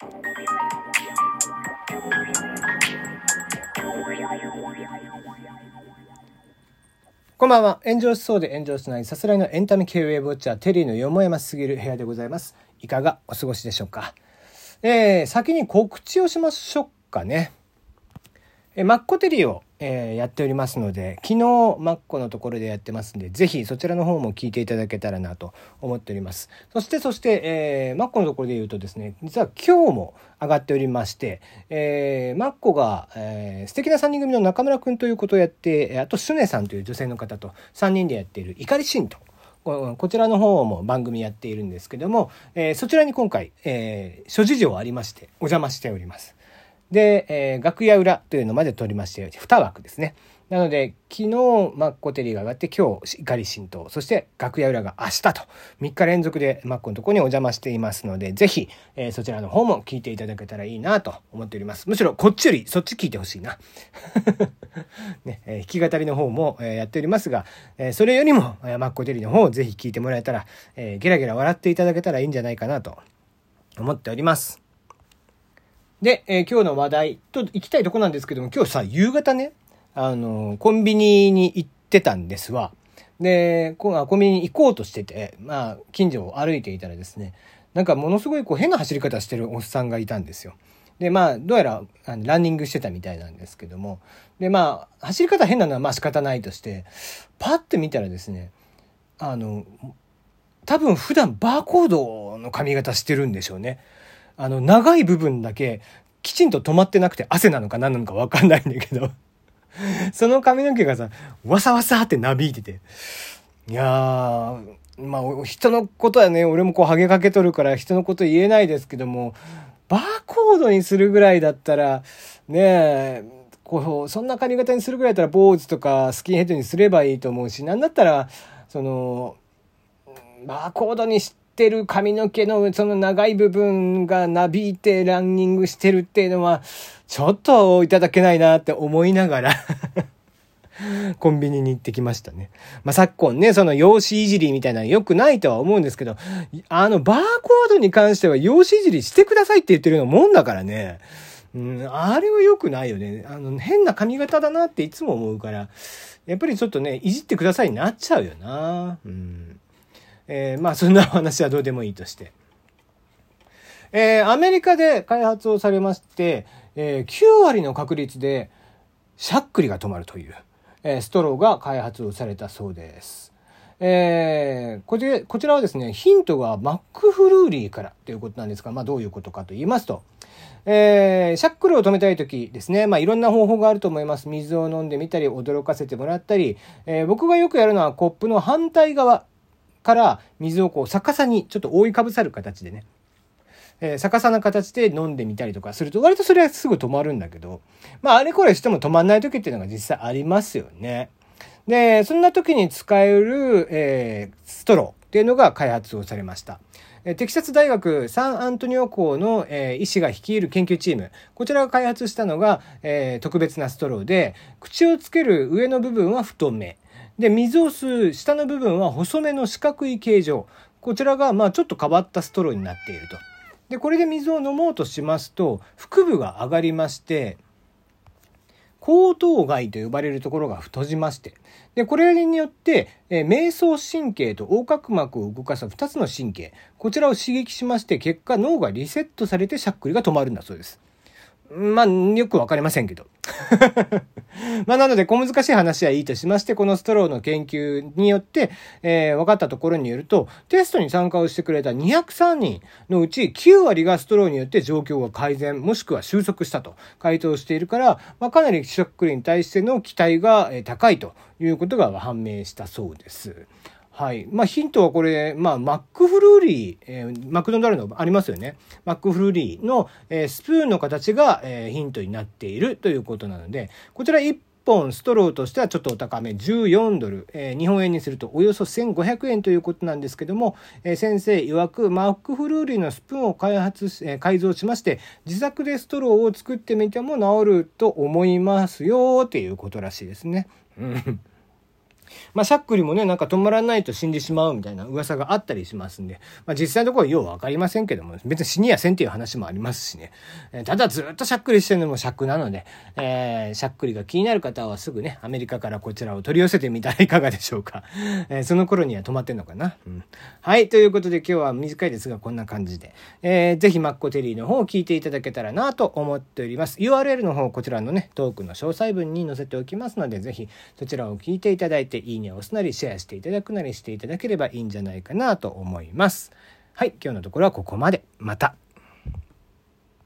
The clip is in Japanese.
こんばんは。炎上しそうで炎上しないさすらいのエンタメ系ウェブウォッチャーテリーのよもやますぎる部屋でございます。いかがお過ごしでしょうか？えー、先に告知をしましょうかね。えーマッコテリーを、えー、やっておりますので、昨日マッコのところでやってますんで、ぜひそちらの方も聞いていただけたらなと思っております。そして、そして、えー、マッコのところで言うとですね、実は今日も上がっておりまして、えー、マッコが、えー、素敵な3人組の中村くんということをやって、あと、スネさんという女性の方と3人でやっている怒り神道。こちらの方も番組やっているんですけども、えー、そちらに今回、えー、諸事情ありましてお邪魔しております。で、えー、楽屋裏というのまで撮りまして、2枠ですね。なので、昨日、マッコテリーが上がって、今日、怒り神道、そして楽屋裏が明日と、3日連続でマッコのところにお邪魔していますので、ぜひ、えー、そちらの方も聞いていただけたらいいなと思っております。むしろ、こっちより、そっち聞いてほしいな。ね、えー、弾き語りの方も、えー、やっておりますが、えー、それよりも、えー、マッコテリーの方をぜひ聞いてもらえたら、えー、ゲラゲラ笑っていただけたらいいんじゃないかなと思っております。で、えー、今日の話題と行きたいとこなんですけども、今日さ、夕方ね、あの、コンビニに行ってたんですわ。で、コンビニに行こうとしてて、まあ、近所を歩いていたらですね、なんかものすごいこう変な走り方してるおっさんがいたんですよ。で、まあ、どうやらあのランニングしてたみたいなんですけども、で、まあ、走り方変なのはまあ仕方ないとして、パッて見たらですね、あの、多分普段バーコードの髪型してるんでしょうね。あの、長い部分だけ、きちんと止まってなくて汗なのか何なのかわかんないんだけど その髪の毛がさ、わさわさってなびいてて。いやー、まあ、人のことはね、俺もこう、ハゲかけとるから人のこと言えないですけども、バーコードにするぐらいだったら、ねえ、こう、そんな髪型にするぐらいだったら、坊主とかスキンヘッドにすればいいと思うし、なんだったら、その、バーコードにして、ってる髪の毛のその長い部分がなびいてランニングしてるっていうのは、ちょっといただけないなって思いながら コンビニに行ってきましたね。まあ、昨今ね、その用紙いじりみたいなの良くないとは思うんですけど、あの、バーコードに関しては用紙いじりしてくださいって言ってるようなもんだからね。うん、あれは良くないよね。あの、変な髪型だなっていつも思うから、やっぱりちょっとね、いじってくださいになっちゃうよな。うん。えー、まあそんな話はどうでもいいとして。えー、アメリカで開発をされまして、えー、9割の確率でしゃっくりが止まるという、えー、ストローが開発をされたそうです。えー、こちらこちらはですね、ヒントがマックフルーリーからということなんですが、まあどういうことかと言いますと、えー、シャックルを止めたい時ですね、まあいろんな方法があると思います。水を飲んでみたり、驚かせてもらったり、えー、僕がよくやるのはコップの反対側、から水をこう逆さにちょっと覆いかぶさる形でね、えー、逆さな形で飲んでみたりとかすると割とそれはすぐ止まるんだけど、まああれこれしても止まんない時っていうのが実際ありますよね。で、そんな時に使える、えー、ストローっていうのが開発をされました。テキサス大学サンアントニオ校の、えー、医師が率いる研究チーム。こちらが開発したのが、えー、特別なストローで、口をつける上の部分は太め。で、水を吸う下の部分は細めの四角い形状。こちらが、まあ、ちょっと変わったストローになっていると。で、これで水を飲もうとしますと、腹部が上がりまして、後頭蓋と呼ばれるところが閉じまして、で、これによって、えー、瞑想神経と横隔膜を動かす2つの神経、こちらを刺激しまして、結果脳がリセットされてしゃっくりが止まるんだそうです。まあ、よくわかりませんけど。まあ、なので、小難しい話はいいとしまして、このストローの研究によって、えー、分かったところによると、テストに参加をしてくれた203人のうち9割がストローによって状況が改善、もしくは収束したと回答しているから、まあ、かなりしゃっくりに対しての期待が高いということが判明したそうです。はい。まあ、ヒントはこれ、まあ、マックフルーリー、えー、マクドナルドありますよね。マックフルーリーの、えー、スプーンの形が、えー、ヒントになっているということなので、こちら1本ストローとしてはちょっとお高め、14ドル、え、日本円にするとおよそ1500円ということなんですけども、え、先生曰く、マックフルーリーのスプーンを開発し、え、改造しまして、自作でストローを作ってみても治ると思いますよ、っていうことらしいですね。うんまあ、しゃっくりもね、なんか止まらないと死んでしまうみたいな噂があったりしますんで、まあ、実際のところようわかりませんけども、別に死にやせんっていう話もありますしね。えただずっとしゃっくりしてるのも尺なので、えー、しゃっくりが気になる方はすぐね、アメリカからこちらを取り寄せてみたらいかがでしょうか。えー、その頃には止まってんのかな。うん。はい、ということで今日は短いですがこんな感じで、えー、ぜひマッコテリーの方を聞いていただけたらなと思っております。URL の方、こちらのね、トークの詳細文に載せておきますので、ぜひそちらを聞いていただいてて、いいねを押すなり、シェアしていただくなりしていただければいいんじゃないかなと思います。はい、今日のところはここまで。また。